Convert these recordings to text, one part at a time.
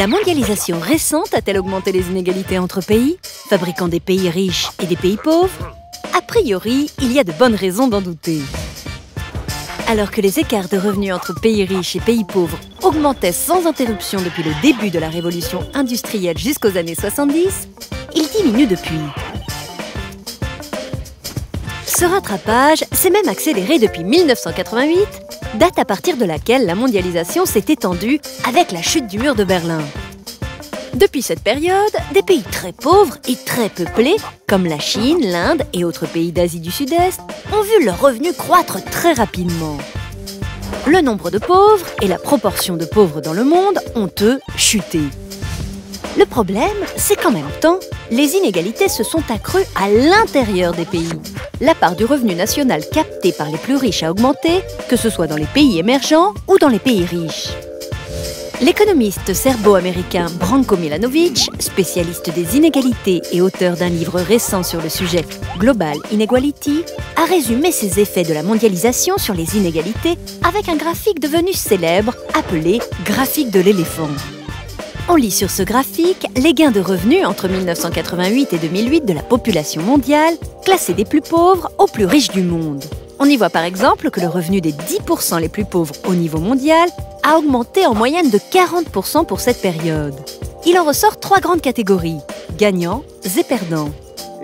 La mondialisation récente a-t-elle augmenté les inégalités entre pays, fabriquant des pays riches et des pays pauvres? A priori, il y a de bonnes raisons d'en douter. Alors que les écarts de revenus entre pays riches et pays pauvres augmentaient sans interruption depuis le début de la révolution industrielle jusqu'aux années 70, ils diminuent depuis. Ce rattrapage s'est même accéléré depuis 1988, date à partir de laquelle la mondialisation s'est étendue avec la chute du mur de Berlin. Depuis cette période, des pays très pauvres et très peuplés, comme la Chine, l'Inde et autres pays d'Asie du Sud-Est, ont vu leurs revenus croître très rapidement. Le nombre de pauvres et la proportion de pauvres dans le monde ont, eux, chuté. Le problème, c'est qu'en même temps, les inégalités se sont accrues à l'intérieur des pays. La part du revenu national capté par les plus riches a augmenté, que ce soit dans les pays émergents ou dans les pays riches. L'économiste serbo-américain Branko Milanovic, spécialiste des inégalités et auteur d'un livre récent sur le sujet Global Inequality, a résumé ces effets de la mondialisation sur les inégalités avec un graphique devenu célèbre appelé graphique de l'éléphant. On lit sur ce graphique les gains de revenus entre 1988 et 2008 de la population mondiale, classée des plus pauvres aux plus riches du monde. On y voit par exemple que le revenu des 10% les plus pauvres au niveau mondial a augmenté en moyenne de 40% pour cette période. Il en ressort trois grandes catégories, gagnants et perdants.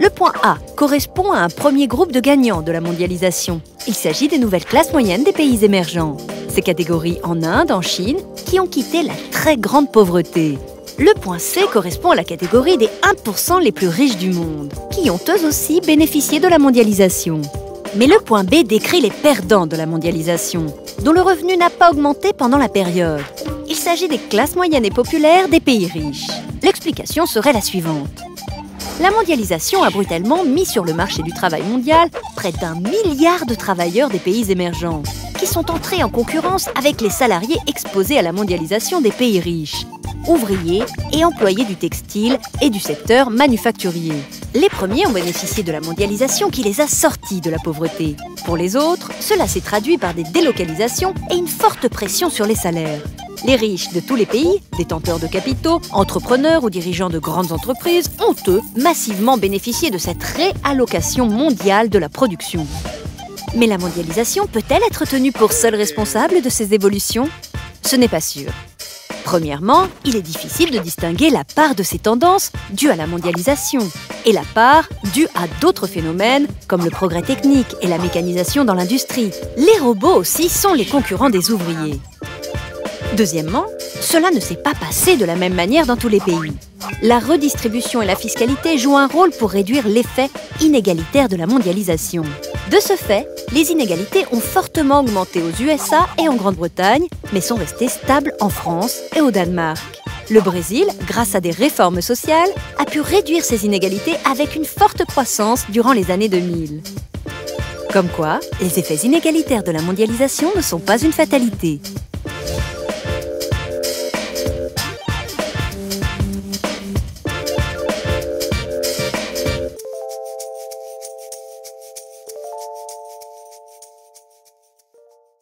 Le point A correspond à un premier groupe de gagnants de la mondialisation. Il s'agit des nouvelles classes moyennes des pays émergents. Ces catégories en Inde, en Chine, qui ont quitté la très grande pauvreté. Le point C correspond à la catégorie des 1% les plus riches du monde, qui ont eux aussi bénéficié de la mondialisation. Mais le point B décrit les perdants de la mondialisation, dont le revenu n'a pas augmenté pendant la période. Il s'agit des classes moyennes et populaires des pays riches. L'explication serait la suivante. La mondialisation a brutalement mis sur le marché du travail mondial près d'un milliard de travailleurs des pays émergents, sont entrés en concurrence avec les salariés exposés à la mondialisation des pays riches, ouvriers et employés du textile et du secteur manufacturier. Les premiers ont bénéficié de la mondialisation qui les a sortis de la pauvreté. Pour les autres, cela s'est traduit par des délocalisations et une forte pression sur les salaires. Les riches de tous les pays, détenteurs de capitaux, entrepreneurs ou dirigeants de grandes entreprises, ont eux massivement bénéficié de cette réallocation mondiale de la production. Mais la mondialisation peut-elle être tenue pour seule responsable de ces évolutions? Ce n'est pas sûr. Premièrement, il est difficile de distinguer la part de ces tendances dues à la mondialisation et la part due à d'autres phénomènes comme le progrès technique et la mécanisation dans l'industrie. Les robots aussi sont les concurrents des ouvriers. Deuxièmement, cela ne s'est pas passé de la même manière dans tous les pays. La redistribution et la fiscalité jouent un rôle pour réduire l'effet inégalitaire de la mondialisation. De ce fait, les inégalités ont fortement augmenté aux USA et en Grande-Bretagne, mais sont restées stables en France et au Danemark. Le Brésil, grâce à des réformes sociales, a pu réduire ces inégalités avec une forte croissance durant les années 2000. Comme quoi, les effets inégalitaires de la mondialisation ne sont pas une fatalité.